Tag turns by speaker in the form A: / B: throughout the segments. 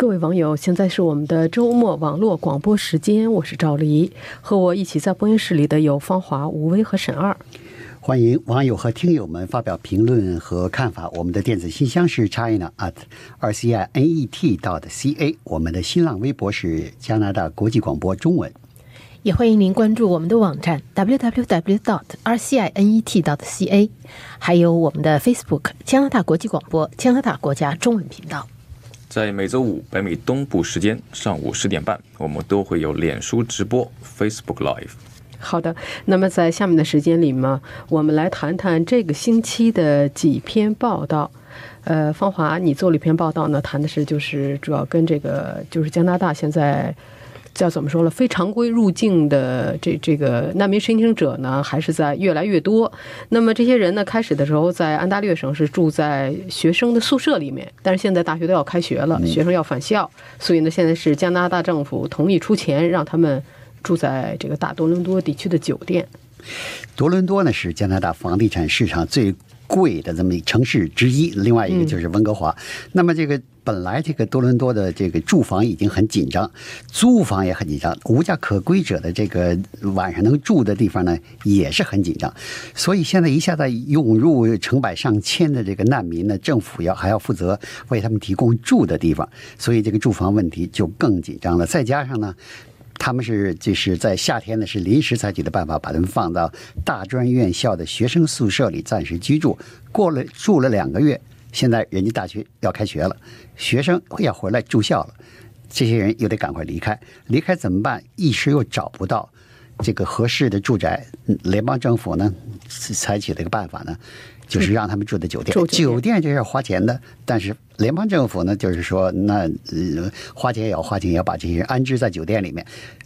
A: 各位网友，现在是我们的周末网络广播时间，我是赵黎，和我一起在播音室里的有方华、吴威和沈二。
B: 欢迎网友和听友们发表评论和看法。我们的电子信箱是 china at r c i n e t dot c a，我们的新浪微博是加拿大国际广播中文。
C: 也欢迎您关注我们的网站 w w w dot r c i n e t dot c a，还有我们的 Facebook 加拿大国际广播加拿大国家中文频道。
D: 在每周五北美东部时间上午十点半，我们都会有脸书直播 Facebook Live。
A: 好的，那么在下面的时间里嘛，我们来谈谈这个星期的几篇报道。呃，芳华，你做了一篇报道呢，谈的是就是主要跟这个就是加拿大现在。叫怎么说呢？非常规入境的这这个难民申请者呢，还是在越来越多。那么这些人呢，开始的时候在安大略省是住在学生的宿舍里面，但是现在大学都要开学了，学生要返校，所以呢，现在是加拿大政府同意出钱让他们住在这个大多伦多地区的酒店。
B: 多伦多呢是加拿大房地产市场最贵的这么一城市之一，另外一个就是温哥华。那么这个。本来这个多伦多的这个住房已经很紧张，租房也很紧张，无家可归者的这个晚上能住的地方呢也是很紧张，所以现在一下子涌入成百上千的这个难民呢，政府要还要负责为他们提供住的地方，所以这个住房问题就更紧张了。再加上呢，他们是就是在夏天呢是临时采取的办法，把他们放到大专院校的学生宿舍里暂时居住，过了住了两个月。现在人家大学要开学了，学生要回来住校了，这些人又得赶快离开，离开怎么办？一时又找不到这个合适的住宅，联邦政府呢采取的一个办法呢，就是让他们住的酒店。酒店这是花钱的，但是联邦政府呢，就是说那花钱也要花钱，也要把这些人安置在酒店里面。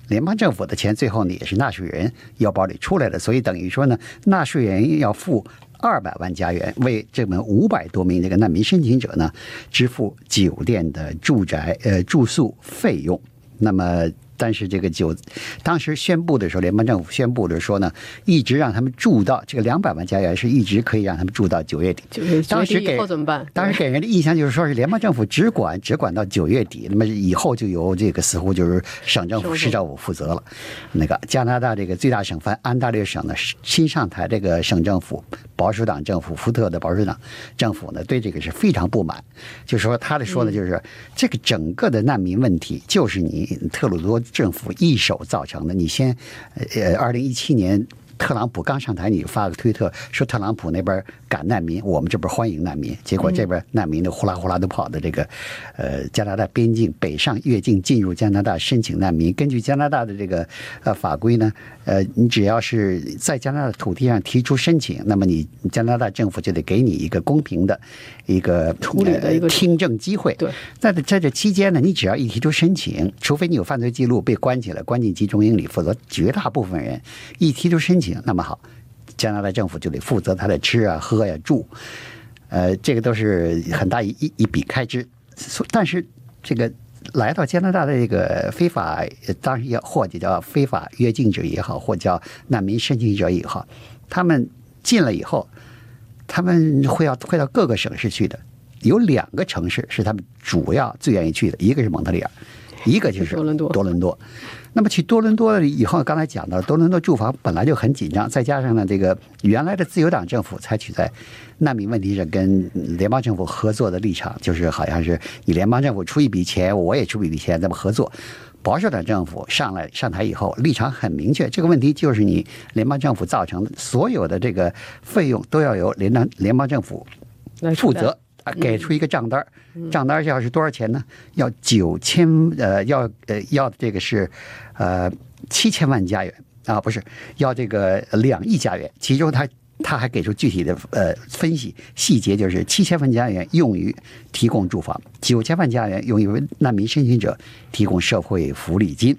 B: 联邦政府的钱最后呢也是纳税人腰包里出来的，所以等于说呢，纳税人要付。二百万加元为这门五百多名这个难民申请者呢支付酒店的住宅呃住宿费用，那么。但是这个酒，当时宣布的时候，联邦政府宣布的说呢，一直让他们住到这个两百万加元，是一直可以让他们住到九月底。
A: 当时给怎么办？
B: 当时给人的印象就是说是联邦政府只管只管到九月底，那么以后就由这个似乎就是省政府、市政府负责了。那个加拿大这个最大省份安大略省呢，新上台这个省政府保守党政府福特的保守党政府呢，对这个是非常不满，就是说他的说呢就是这个整个的难民问题就是你特鲁多。政府一手造成的。你先，呃，二零一七年。特朗普刚上台，你发个推特说特朗普那边赶难民，我们这边欢迎难民。结果这边难民的呼啦呼啦都跑到这个呃加拿大边境北上越境进入加拿大申请难民。根据加拿大的这个呃法规呢，呃，你只要是在加拿大土地上提出申请，那么你加拿大政府就得给你一个公平的一个
A: 处理的一个
B: 听证机会。
A: 对，
B: 在在这期间呢，你只要一提出申请，除非你有犯罪记录被关起来关进集中营里，否则绝大部分人一提出申请。那么好，加拿大政府就得负责他的吃啊、喝呀、住，呃，这个都是很大一一笔开支。但是这个来到加拿大的这个非法，当然也或者叫非法越境者也好，或叫难民申请者也好，他们进了以后，他们会要会到各个省市去的。有两个城市是他们主要最愿意去的，一个是蒙特利尔，一个就是多伦多。多伦多。那么去多伦多了以后，刚才讲到多伦多住房本来就很紧张，再加上呢，这个原来的自由党政府采取在难民问题上跟联邦政府合作的立场，就是好像是你联邦政府出一笔钱，我也出一笔钱，咱们合作。保守党政府上来上台以后，立场很明确，这个问题就是你联邦政府造成的，所有的这个费用都要由联邦联邦政府负责。啊，给出一个账单账单要是多少钱呢？要九千呃，要呃要这个是呃七千万加元啊，不是要这个两亿加元。其中他他还给出具体的呃分析细节，就是七千万加元用于提供住房，九千万加元用于为难民申请者提供社会福利金。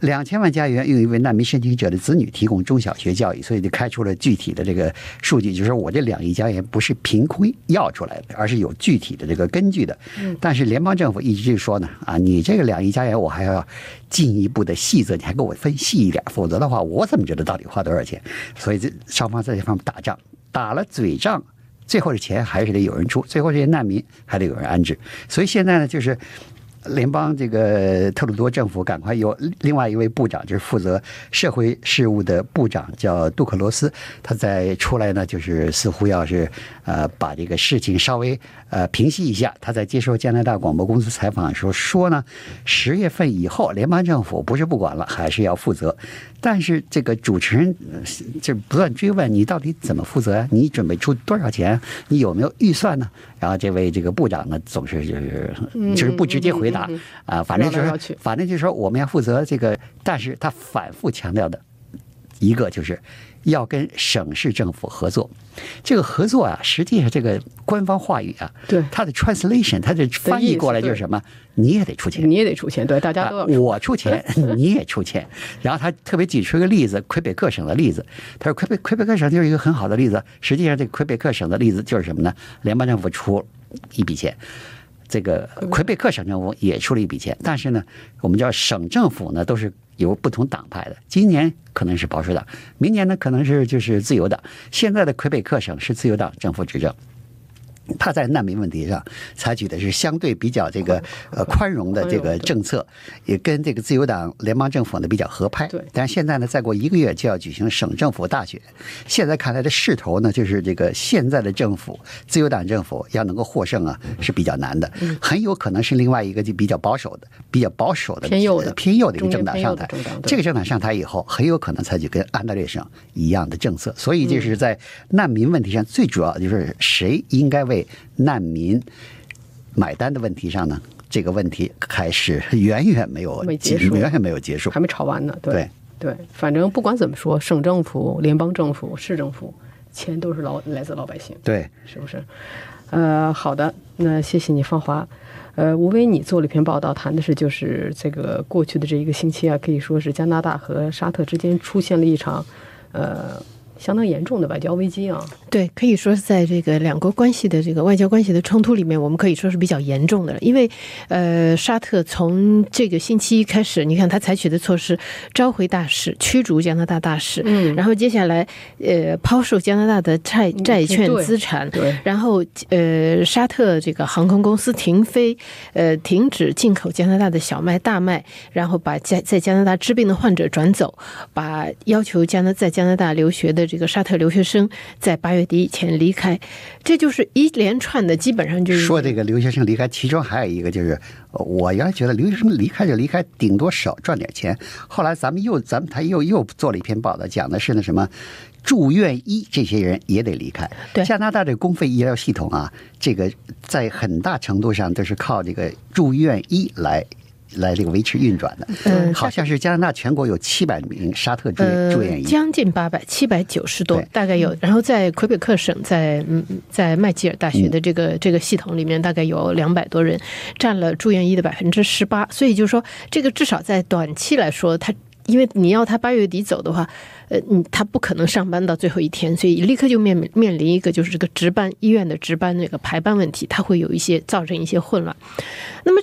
B: 两千万加元用于为难民申请者的子女提供中小学教育，所以就开出了具体的这个数据，就是说我这两亿加元不是凭空要出来的，而是有具体的这个根据的。但是联邦政府一直就说呢，啊，你这个两亿加元我还要进一步的细则，你还给我分细一点，否则的话我怎么知道到底花多少钱？所以这双方在这方面打仗，打了嘴仗，最后的钱还是得有人出，最后这些难民还得有人安置。所以现在呢，就是。联邦这个特鲁多政府赶快有另外一位部长，就是负责社会事务的部长，叫杜克罗斯，他在出来呢，就是似乎要是呃把这个事情稍微呃平息一下。他在接受加拿大广播公司采访的时候说呢，十月份以后联邦政府不是不管了，还是要负责。但是这个主持人就不断追问你到底怎么负责呀？你准备出多少钱？你有没有预算呢？然后这位这个部长呢，总是就是就是不直接回答啊，反正就是反正就是说我们要负责这个，但是他反复强调的一个就是要跟省市政府合作。这个合作啊，实际上这个官方话语啊，
A: 对
B: 它的 translation，它的翻译过来就是什么？你也得出钱，
A: 你也得出钱，对，大家都要。
B: 我出钱，你也出钱。然后他特别举出一个例子，魁北克省的例子。他说魁北魁北克省就是一个很好的例子。实际上，这个魁北克省的例子就是什么呢？联邦政府出一笔钱，这个魁北克省政府也出了一笔钱。但是呢，我们叫省政府呢，都是有不同党派的。今年可能是保守党，明年呢可能是就是自由党。现在的魁北克省是自由党政府执政。他在难民问题上采取的是相对比较这个呃宽容的这个政策，也跟这个自由党联邦政府呢比较合拍。
A: 对，
B: 但是现在呢，再过一个月就要举行省政府大选，现在看来的势头呢，就是这个现在的政府自由党政府要能够获胜啊是比较难的，很有可能是另外一个就比较保守的、比较保守的
A: 偏右的
B: 偏右的一个政党上台。这个
A: 政
B: 党上台以后，很有可能采取跟安大略省一样的政策。所以就是在难民问题上，最主要就是谁应该为难民买单的问题上呢，这个问题还是远远没有
A: 结束，
B: 远远没有结束，
A: 还没吵完呢。
B: 对
A: 对，反正不管怎么说，省政府、联邦政府、市政府，钱都是老来自老百姓，
B: 对，
A: 是不是？呃，好的，那谢谢你，芳华。呃，吴威，你做了一篇报道，谈的是就是这个过去的这一个星期啊，可以说是加拿大和沙特之间出现了一场呃。相当严重的外交危机啊！
C: 对，可以说是在这个两国关系的这个外交关系的冲突里面，我们可以说是比较严重的了。因为，呃，沙特从这个星期一开始，你看他采取的措施，召回大使，驱逐加拿大大使，
A: 嗯，
C: 然后接下来，呃，抛售加拿大的债债券资产，
A: 对，
C: 然后，呃，沙特这个航空公司停飞，呃，停止进口加拿大的小麦、大麦，然后把加在加拿大治病的患者转走，把要求加拿在加拿大留学的。这个沙特留学生在八月底以前离开，这就是一连串的，基本上就是
B: 说这个留学生离开。其中还有一个就是，我原来觉得留学生离开就离开，顶多少赚点钱。后来咱们又咱们他又又做了一篇报道，讲的是那什么住院医这些人也得离开。
C: 对，
B: 加拿大这公费医疗系统啊，这个在很大程度上都是靠这个住院医来。来这个维持运转的，
C: 嗯，
B: 好像是加拿大全国有七百名沙特住住院医，
C: 将近八百，七百九十多，大概有。然后在魁北克省，在嗯，在麦吉尔大学的这个这个系统里面，大概有两百多人，占了住院医的百分之十八。所以就是说，这个至少在短期来说，他因为你要他八月底走的话，呃，嗯，他不可能上班到最后一天，所以立刻就面面临一个就是这个值班医院的值班那个排班问题，他会有一些造成一些混乱。那么。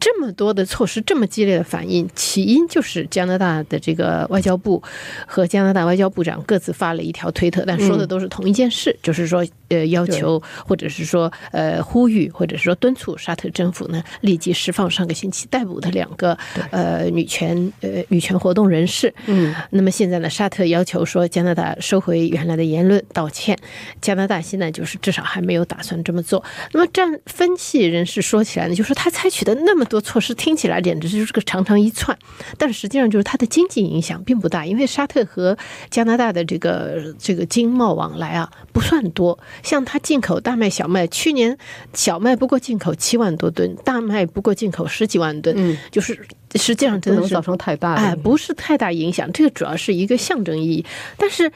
C: 这么多的措施，这么激烈的反应，起因就是加拿大的这个外交部和加拿大外交部长各自发了一条推特，但说的都是同一件事，就是说，呃，要求或者是说，呃，呼吁或者是说敦促沙特政府呢立即释放上个星期逮捕的两个呃女权呃女权活动人士。
A: 嗯，
C: 那么现在呢，沙特要求说加拿大收回原来的言论道歉，加拿大现在就是至少还没有打算这么做。那么，站分析人士说起来呢，就是他采取的那。那么多措施听起来简直就是个长长一串，但是实际上就是它的经济影响并不大，因为沙特和加拿大的这个这个经贸往来啊不算多。像它进口大麦、小麦，去年小麦不过进口七万多吨，大麦不过进口十几万吨，
A: 嗯，
C: 就是实际上真的
A: 造成太大
C: 哎，不是太大影响。这个主要是一个象征意义，但是。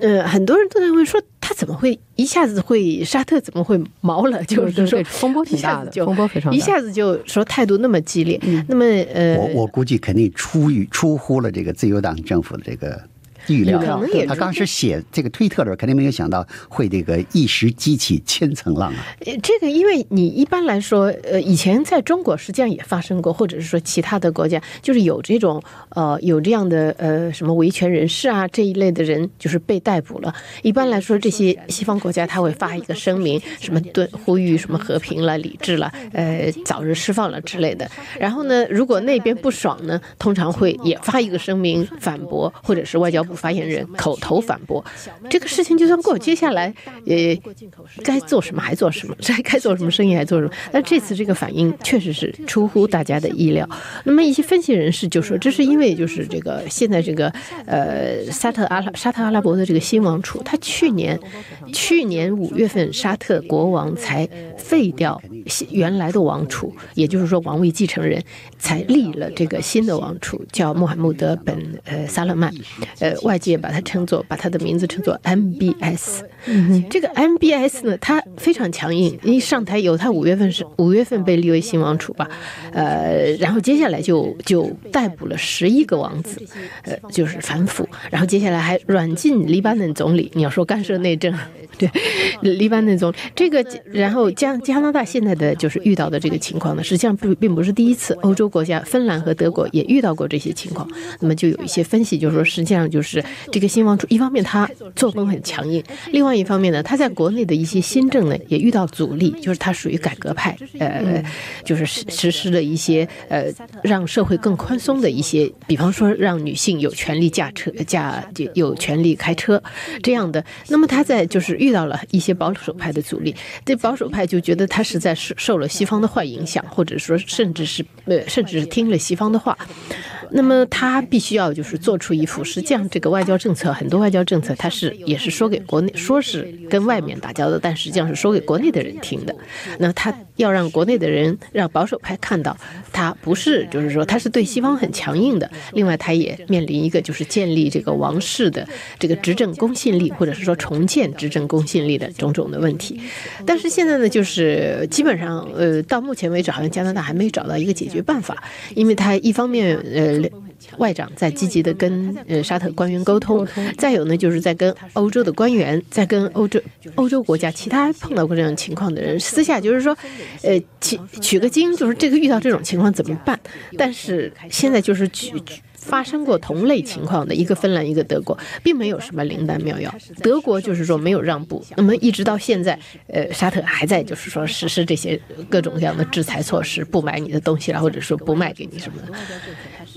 C: 呃，很多人都在问说，他怎么会一下子会沙特怎么会毛了？就是说
A: 风波挺大的，风波非常大，
C: 一下子就说态度那么激烈。那么呃，
B: 我我估计肯定出于出乎了这个自由党政府的这个预料。
C: 可能也
B: 他当时写这个推特的时候，肯定没有想到会这个一时激起千层浪啊。
C: 呃这个，因为你一般来说，呃，以前在中国实际上也发生过，或者是说其他的国家，就是有这种呃有这样的呃什么维权人士啊这一类的人，就是被逮捕了。一般来说，这些西方国家他会发一个声明，什么对呼吁什么和平了、理智了，呃，早日释放了之类的。然后呢，如果那边不爽呢，通常会也发一个声明反驳，或者是外交部发言人口头反驳。这个事情就算过，接下来呃该做什么还做什么，该 该做什么生意还做什么。但这次这个反应确实是出乎大家的意料。那么一些分析人士就说，这是因为就是这个现在这个呃沙特阿拉沙特阿拉伯的这个新王储，他去年去年五月份沙特国王才废掉原来的王储，也就是说王位继承人才立了这个新的王储，叫穆罕默德本呃萨勒曼，呃外界把它称作把他的名字称作 MBS。这个 MBS 呢，他非常强硬，一上台有他五月份是五月份被立为新王储吧，呃，然后接下来就就逮捕了十一个王子，呃，就是反腐，然后接下来还软禁黎巴嫩总理。你要说干涉内政，对，黎巴嫩总理这个，然后加加拿大现在的就是遇到的这个情况呢，实际上并并不是第一次，欧洲国家芬兰和德国也遇到过这些情况。那么就有一些分析，就是说实际上就是这个新王储，一方面他作风很强硬，另外一方面呢，他在国内的一些新政呢也遇到阻力，就是他属于改革派，呃，就是实实施了一些呃让社会更宽松的一些，比方说让女性有权利驾车驾有权利开车这样的。那么他在就是遇到了一些保守派的阻力，这保守派就觉得他实在是受了西方的坏影响，或者说甚至是呃甚至是听了西方的话。那么他必须要就是做出一副，实际上这个外交政策很多外交政策，他是也是说给国内，说是跟外面打交道，但实际上是说给国内的人听的。那他要让国内的人，让保守派看到，他不是就是说他是对西方很强硬的。另外，他也面临一个就是建立这个王室的这个执政公信力，或者是说重建执政公信力的种种的问题。但是现在呢，就是基本上呃，到目前为止，好像加拿大还没找到一个解决办法，因为他一方面呃。外长在积极的跟呃沙特官员沟通，再有呢就是在跟欧洲的官员，在跟欧洲欧洲国家其他碰到过这种情况的人私下就是说，呃取取个经，就是这个遇到这种情况怎么办？但是现在就是取。发生过同类情况的一个芬兰，一个德国，并没有什么灵丹妙药。德国就是说没有让步，那么一直到现在，呃，沙特还在就是说实施这些各种各样的制裁措施，不买你的东西了，或者说不卖给你什么的。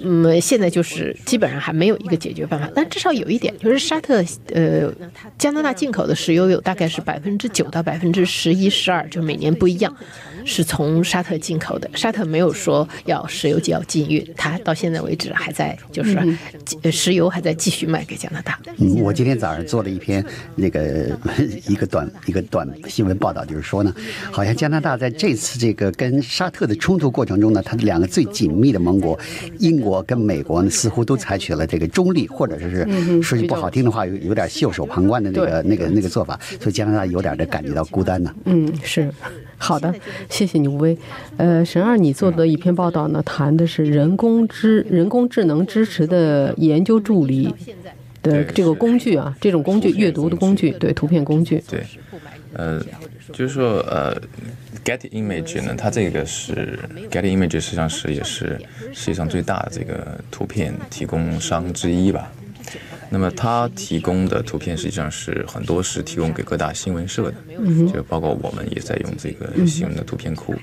C: 嗯，现在就是基本上还没有一个解决办法。但至少有一点，就是沙特呃加拿大进口的石油有大概是百分之九到百分之十一、十二，就每年不一样。是从沙特进口的，沙特没有说要石油就要禁运，它到现在为止还在就是石油还在继续卖给加拿大。
B: 嗯，我今天早上做了一篇那个一个短一个短新闻报道，就是说呢，好像加拿大在这次这个跟沙特的冲突过程中呢，它的两个最紧密的盟国英国跟美国呢，似乎都采取了这个中立，或者说是说句不好听的话，有有点袖手旁观的那个那个那个做法，所以加拿大有点的感觉到孤单呢。
A: 嗯，是。好的，谢谢你，吴威。呃，沈二，你做的一篇报道呢，谈的是人工智人工智能支持的研究助理的这个工具啊，这种工具阅读的工具，对图片工具。
D: 对，呃，就是说，呃，Get Image 呢，它这个是 Get Image，实际上是也是世界上最大的这个图片提供商之一吧。那么它提供的图片实际上是很多是提供给各大新闻社的，就包括我们也在用这个新闻的图片库。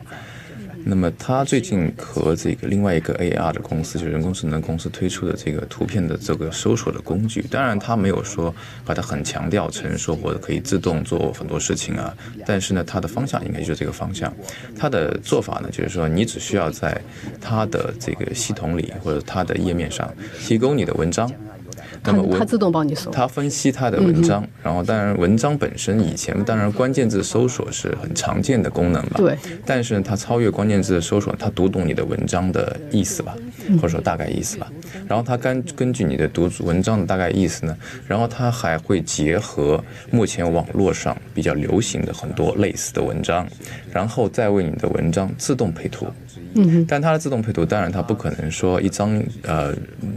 D: 那么它最近和这个另外一个 AR 的公司，就是人工智能公司推出的这个图片的这个搜索的工具，当然它没有说把它很强调成说或者可以自动做很多事情啊，但是呢，它的方向应该就是这个方向。它的做法呢，就是说你只需要在它的这个系统里或者它的页面上提供你的文章。那么
A: 它自动帮你搜，
D: 它分析它的文章，然后当然文章本身以前当然关键字搜索是很常见的功能吧，
A: 对。
D: 但是它超越关键字的搜索，它读懂你的文章的意思吧，或者说大概意思吧。然后它根根据你的读文章的大概意思呢，然后它还会结合目前网络上比较流行的很多类似的文章，然后再为你的文章自动配图。
A: 嗯，
D: 但它的自动配图，当然它不可能说一张呃，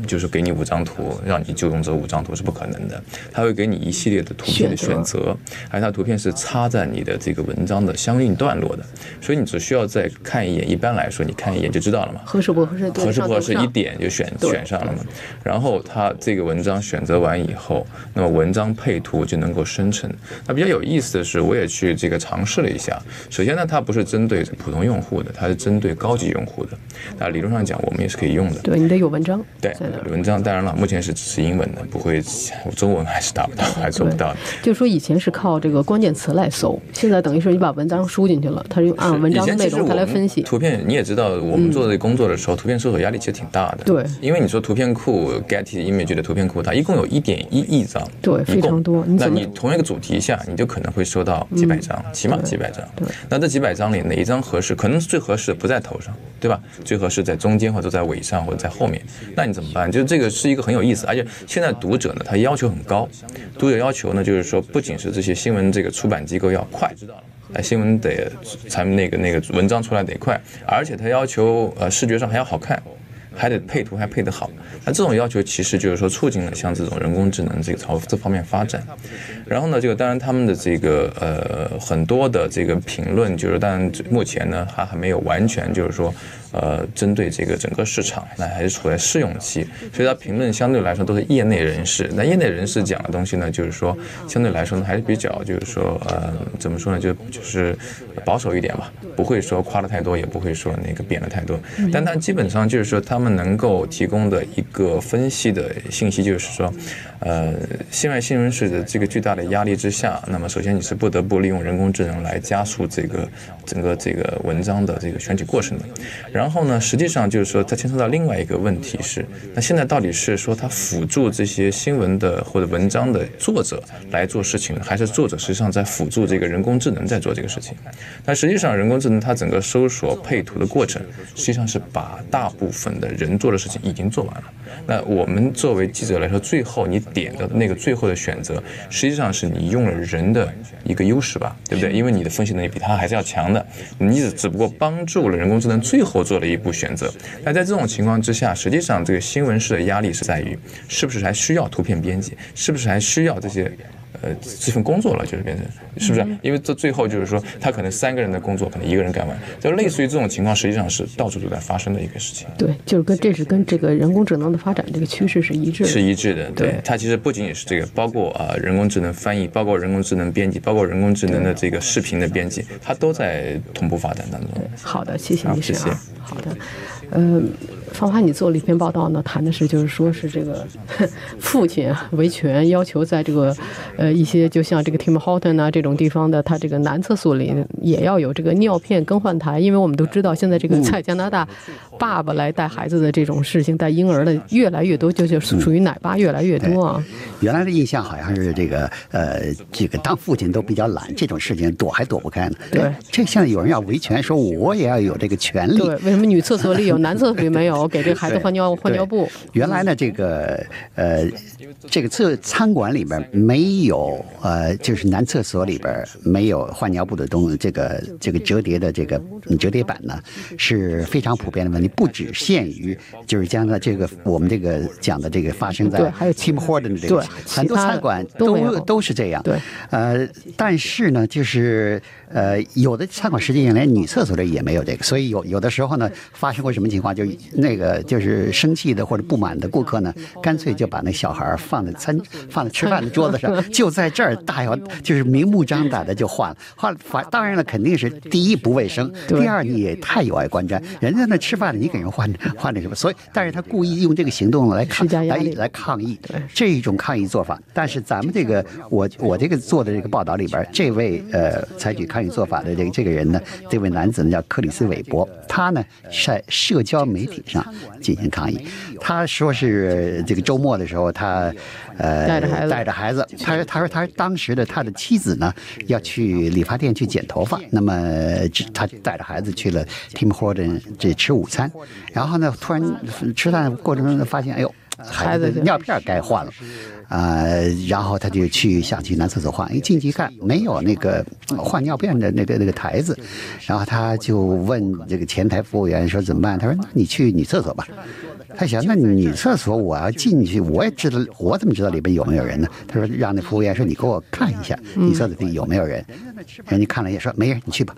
D: 就是给你五张图，让你就勇者五张图是不可能的，它会给你一系列的图片的选择，而它图片是插在你的这个文章的相应段落的，所以你只需要再看一眼，一般来说你看一眼就知道了嘛，
A: 合适不合适？
D: 合适不合适？一点就选选上了嘛。然后它这个文章选择完以后，那么文章配图就能够生成。那比较有意思的是，我也去这个尝试了一下。首先呢，它不是针对普通用户的，它是针对高级用户的。那理论上讲，我们也是可以用的。
A: 对你得有文章。
D: 对，文章当然了，目前是只是英文的，不会我中文还是达不到，还做不到。
A: 就是说以前是靠这个关键词来搜，现在等于是你把文章输进去了，它就按文章内容它来分析。
D: 图片你也知道，我们做这工作的时候，图片搜索压力其实挺大的。
A: 对，
D: 因为你说图片库 Getty Image 的图片库，它一共有一点一亿张，
A: 对，非常多。
D: 那你同一个主题下，你就可能会收到几百张，起码几百张。
A: 对，
D: 那这几百张里哪一张合适？可能最合适不在头上，对吧？最合适在中间或者在尾上或者在后面。那你怎么办？就是这个是一个很有意思，而且现在读者呢，他要求很高。读者要求呢，就是说不仅是这些新闻这个出版机构要快，哎，新闻得才那个那个文章出来得快，而且他要求呃视觉上还要好看。还得配图，还配得好。那这种要求其实就是说促进了像这种人工智能这个朝这方面发展。然后呢，这个当然他们的这个呃很多的这个评论，就是当然目前呢，还还没有完全就是说。呃，针对这个整个市场，那还是处在试用期，所以它评论相对来说都是业内人士。那业内人士讲的东西呢，就是说相对来说呢还是比较，就是说呃，怎么说呢，就就是保守一点吧，不会说夸的太多，也不会说那个贬的太多。但它基本上就是说，他们能够提供的一个分析的信息就是说，呃，境外新闻是的这个巨大的压力之下，那么首先你是不得不利用人工智能来加速这个整个这个文章的这个选取过程的。然然后呢，实际上就是说，它牵涉到另外一个问题是，那现在到底是说它辅助这些新闻的或者文章的作者来做事情，还是作者实际上在辅助这个人工智能在做这个事情？但实际上，人工智能它整个搜索配图的过程，实际上是把大部分的人做的事情已经做完了。那我们作为记者来说，最后你点的那个最后的选择，实际上是你用了人的一个优势吧，对不对？因为你的分析能力比他还是要强的，你只只不过帮助了人工智能最后。做了一步选择，那在这种情况之下，实际上这个新闻室的压力是在于，是不是还需要图片编辑，是不是还需要这些？呃，这份工作了，就是变成是不是？因为这最后就是说，他可能三个人的工作，可能一个人干完，就类似于这种情况，实际上是到处都在发生的一个事情。
A: 对，就是跟这是跟这个人工智能的发展这个趋势是一致的。
D: 是一致的，对。它其实不仅仅是这个，包括啊人工智能翻译，包括人工智能编辑，包括人工智能的这个视频的编辑，它都在同步发展当中。
A: 好的，谢谢你，
D: 谢谢。
A: 好的，嗯。方华，你做了一篇报道呢，谈的是就是说是这个 父亲维权要求在这个呃一些就像这个 Tim Horton 啊这种地方的，他这个男厕所里也要有这个尿片更换台，因为我们都知道现在这个在加拿大，爸爸来带孩子的这种事情，带婴儿的越来越多，就就属于奶爸越来越多啊。
B: 原来的印象好像是这个呃这个当父亲都比较懒，这种事情躲还躲不开呢。
A: 对，
B: 这现在有人要维权，说我也要有这个权利。
A: 对，为什么女厕所里有，男厕所里没有？给这个孩子换尿换尿布。
B: 原来呢，这个呃，这个厕餐馆里边没有呃，就是男厕所里边没有换尿布的东，这个这个折叠的这个折叠板呢，是非常普遍的问题，不只限于就是将来这个我们这个讲的这个发生在
A: 还有
B: Tim Horton 这个很多餐馆都都是这样。
A: 对，
B: 呃，但是呢，就是呃，有的餐馆实际上连女厕所里也没有这个，所以有有的时候呢，发生过什么情况，就那个。就是生气的或者不满的顾客呢，干脆就把那小孩放在餐放在吃饭的桌子上，就在这儿大摇，就是明目张胆的就换了换。反当然了，肯定是第一不卫生，第二你也太有碍观瞻。人家那吃饭你给人换换那什么？所以，但是他故意用这个行动来抗来来抗议，这一种抗议做法。但是咱们这个我我这个做的这个报道里边，这位呃采取抗议做法的这个这个人呢，这位男子呢叫克里斯韦伯，他呢在社交媒体上。进行抗议，他说是这个周末的时候，他呃
A: 带着孩子，
B: 带着孩子，他他说他当时的他的妻子呢要去理发店去剪头发，那么他带着孩子去了 Tim Horton 这吃午餐，然后呢突然吃饭过程中发现，哎呦。孩子的尿片该换了，啊，然后他就去想去男厕所换，一进去一看没有那个换尿片的那个那个台子，然后他就问这个前台服务员说怎么办？他说那你去女厕所吧。他想，那女厕所我要进去，我也知道，我怎么知道里边有没有人呢？他说让那服务员说你给我看一下女厕所里有没有人，人家看了也说没人，你去吧。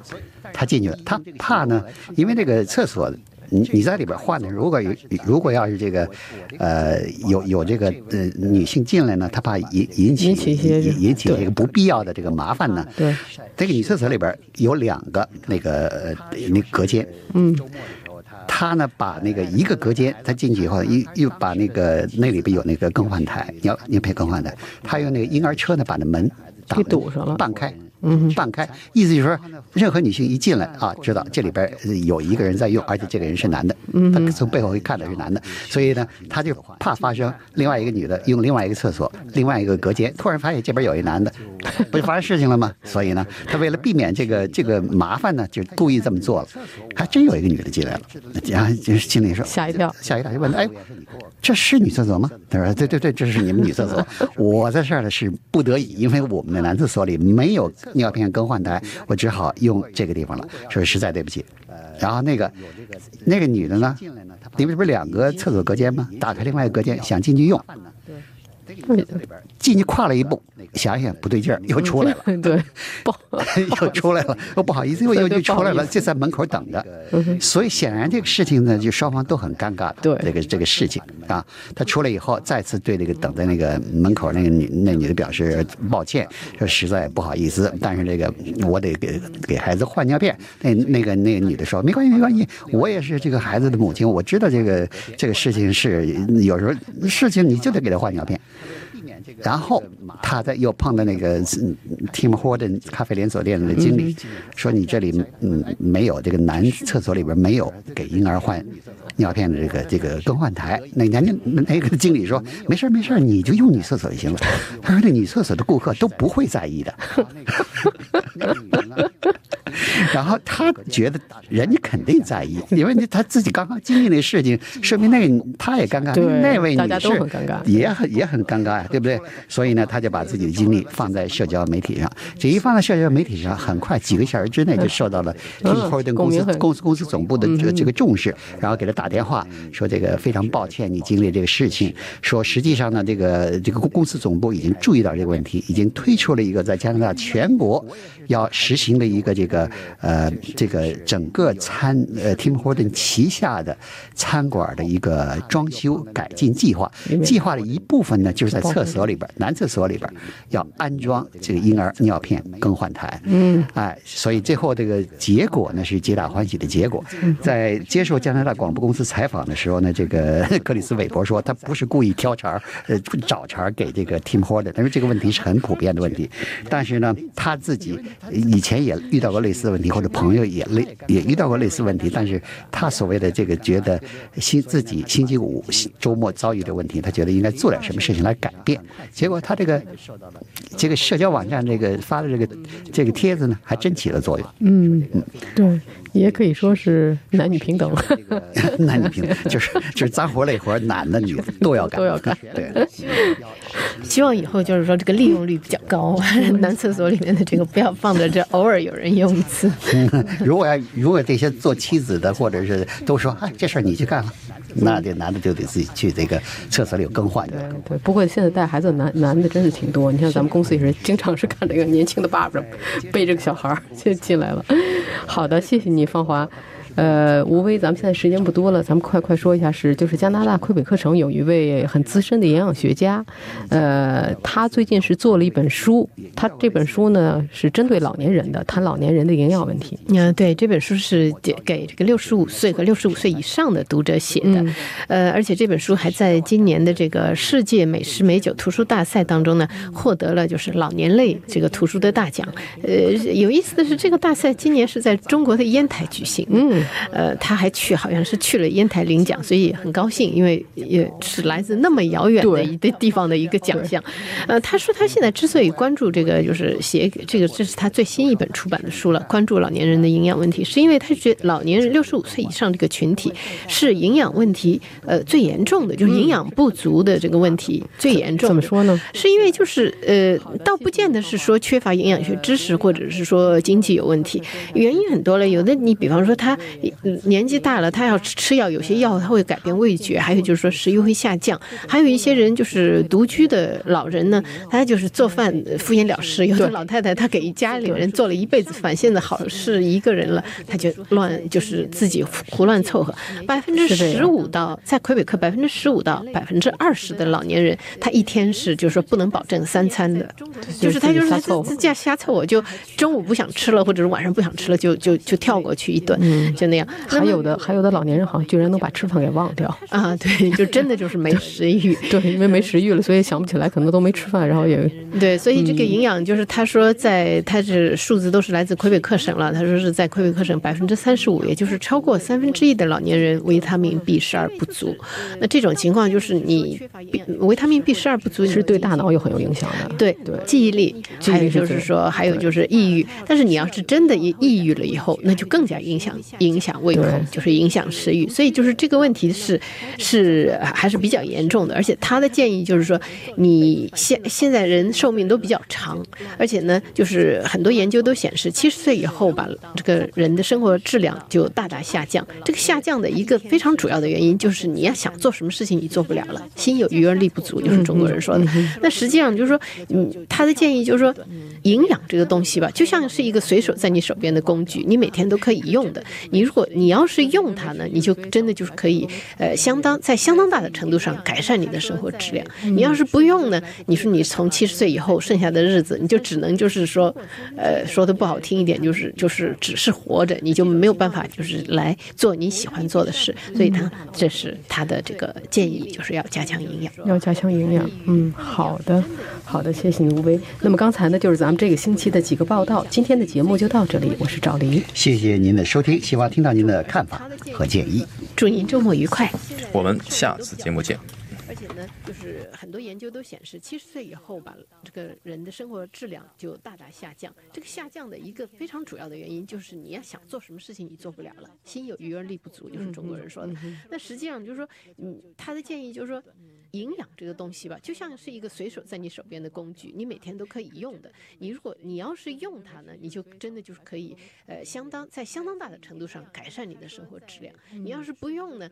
B: 他进去了，他怕呢，因为那个厕所。你你在里边换的，如果有如果要是这个，呃，有有这个呃女性进来呢，她怕引引起引引起这个不必要的这个麻烦呢。
A: 对，
B: 这个女厕所里边有两个那个呃那隔间。嗯。他呢，把那个一个隔间，他进去以后，又又把那个那里边有那个更换台，尿尿片更换台，他用那个婴儿车呢，把那门
A: 给堵上了，
B: 半开。嗯，半开，意思就是说，任何女性一进来啊，知道这里边有一个人在用，而且这个人是男的，他从背后一看的是男的，所以呢，他就怕发生另外一个女的用另外一个厕所、另外一个隔间，突然发现这边有一男的，不就发生事情了吗？所以呢，他为了避免这个这个麻烦呢，就故意这么做了。还真有一个女的进来了，然后就是经理说
A: 吓一跳，
B: 吓一跳，就问他：“哎，这是女厕所吗？”他说：“对对对，这是你们女厕所，我在这儿呢是不得已，因为我们的男厕所里没有。”尿片更换台，我只好用这个地方了，说实在对不起。然后那个那个女的呢，里面不是两个厕所隔间吗？打开另外一个隔间，想进去用。进去跨了一步，想想不对劲儿，又出来了。
A: 对，不
B: 又出来了，又不好意思，又又又出来了，就在门口等着。所以显然这个事情呢，就双方都很尴尬。
A: 对，
B: 这个这个事情啊，他出来以后，再次对那个等在那个门口那个女那女的表示抱歉，说实在不好意思，但是这个我得给给孩子换尿片。那那个那个女的说没关系没关系，我也是这个孩子的母亲，我知道这个这个事情是有时候事情你就得给他换尿片。然后他在又碰到那个 Tim Horton 咖啡连锁店的经理，说你这里嗯没有这个男厕所里边没有给婴儿换尿片的这个这个更换台。那人家那个经理说没事没事，你就用女厕所就行了。他说那女厕所的顾客都不会在意的。然后他觉得人家肯定在意，因为他自己刚刚经历那事情，说明那个他也尴尬，那位女士也很也很尴尬呀，对不对？所以呢，他就把自己的精力放在社交媒体上。这一放在社交媒体上，很快几个小时之内就受到了 Tim Horton 公司公司公司总部的这这个重视，然后给他打电话说这个非常抱歉你经历这个事情，说实际上呢，这个这个公司总部已经注意到这个问题，已经推出了一个在加拿大全国要实行的一个这个呃这个整个餐呃 Tim Horton 旗下的餐馆的一个装修改进计划，计划的一部分呢就是在厕所里。里边男厕所里边要安装这个婴儿尿片更换台，嗯，哎，所以最后这个结果呢是皆大欢喜的结果。在接受加拿大广播公司采访的时候呢，这个 克里斯韦伯说他不是故意挑茬呃，找茬给这个 Tim Horton，他说这个问题是很普遍的问题。但是呢，他自己以前也遇到过类似的问题，或者朋友也类也遇到过类似问题。但是他所谓的这个觉得星自己星期五周末遭遇的问题，他觉得应该做点什么事情来改变。结果他这个这个社交网站这个发的这个这个帖子呢，还真起了作用。
A: 嗯嗯，对，也可以说是男女平等。
B: 男女平等就是就是脏活累活，男的女的都要干，
A: 都要干。
B: 对，
C: 希望以后就是说这个利用率比较高，男厕所里面的这个不要放在这，偶尔有人用一次。
B: 如果要如果这些做妻子的或者是都说，哎，这事儿你去干了。那这男的就得自己去这个厕所里更换。
A: 对对，不过现在带孩子男男的真是挺多。你像咱们公司也是，经常是看这个年轻的爸爸背着个小孩儿就进来了。好的，谢谢你，芳华。呃，吴威，咱们现在时间不多了，咱们快快说一下，是就是加拿大魁北克城有一位很资深的营养学家，呃，他最近是做了一本书，他这本书呢是针对老年人的，谈老年人的营养问题。
C: 嗯，对，这本书是给给这个六十五岁和六十五岁以上的读者写的，呃，而且这本书还在今年的这个世界美食美酒图书大赛当中呢获得了就是老年类这个图书的大奖。呃，有意思的是，这个大赛今年是在中国的烟台举行。嗯。呃，他还去，好像是去了烟台领奖，所以很高兴，因为也是来自那么遥远的一个地方的一个奖项。呃，他说他现在之所以关注这个，就是写这个，这是他最新一本出版的书了，关注老年人的营养问题，是因为他觉得老年人六十五岁以上这个群体是营养问题呃最严重的，就是营养不足的这个问题最严重。
A: 怎么说呢？
C: 是因为就是呃，倒不见得是说缺乏营养学知识，或者是说经济有问题，原因很多了。有的你比方说他年纪大了，他要吃药，有些药他会改变味觉，还有就是说食欲会下降，还有一些人就是独居的老人呢，他就是做饭敷衍了事。有的老太太她给家里人做了一辈子饭，现在好是一个人了，他就乱就是自己胡乱凑合。百分之十五到在魁北克百分之十五到百分之二十的老年人，他一天是就是说不能保证三餐的，就是他就是自家瞎凑合，就中午不想吃了，或者是晚上不想吃了，就就就跳过去一顿，就那样。
A: 还有的还有的老年人好像居然能把吃饭给忘掉
C: 啊！对，就真的就是没食欲，
A: 对，因为没食欲了，所以想不起来，可能都没吃饭，然后也
C: 对，所以这个营养就是他说在他是数字都是来自魁北克省了，他说是在魁北克省百分之三十五，也就是超过三分之一的老年人维他命 B 十二不足。那这种情况就是你维他命 B 十二不足，
A: 是对大脑有很有影响的，
C: 对对，记忆力，还有就是说还有就是抑郁。但是你要是真的抑抑郁了以后，那就更加影响影响胃口，就是影响食欲。所以就是这个问题是是还是比较严重的。而且他的建议就是说，你现现在人寿命都比较长，而且呢，就是很多研究都显示，七十岁以后吧，这个人的生活质量就大大下降。这个下降的一个非常主要的原因就是，你要想做什么事情，你做不了了，心有余而力不足，就是中国人说的。那实际上就是说，嗯，他的建议就是说，营养这个东西吧，就像是一个随手在你手边的工具，你每天都可以用的。你如果你要是用它呢，你就真的就是可以，呃，相当在相当大的程度上改善你的生活质量。你要是不用呢，你说你从七十岁以后剩下的日子，你就只能就是说，呃，说的不好听一点，就是就是只是活着，你就没有办法就是来做你喜欢做的事。所以他这是他的这个建议，就是要加强营养，
A: 要加强营养。嗯，好的，好的，谢谢你，吴威。那么刚才呢，就是咱们这个星期的几个报道。今天的节目就到这里，我是赵黎，
B: 谢谢您的收听，希望听到您的看法和建议。
C: 祝您周末愉快，
D: 我们下次节目见。
C: 而且呢，就是很多研究都显示，七十岁以后吧，这个人的生活质量就大大下降。这个下降的一个非常主要的原因就是，你要想做什么事情，你做不了了，心有余而力不足，就是中国人说的。那实际上就是说，嗯，他的建议就是说。营养这个东西吧，就像是一个随手在你手边的工具，你每天都可以用的。你如果你要是用它呢，你就真的就是可以，呃，相当在相当大的程度上改善你的生活质量。你要是不用呢？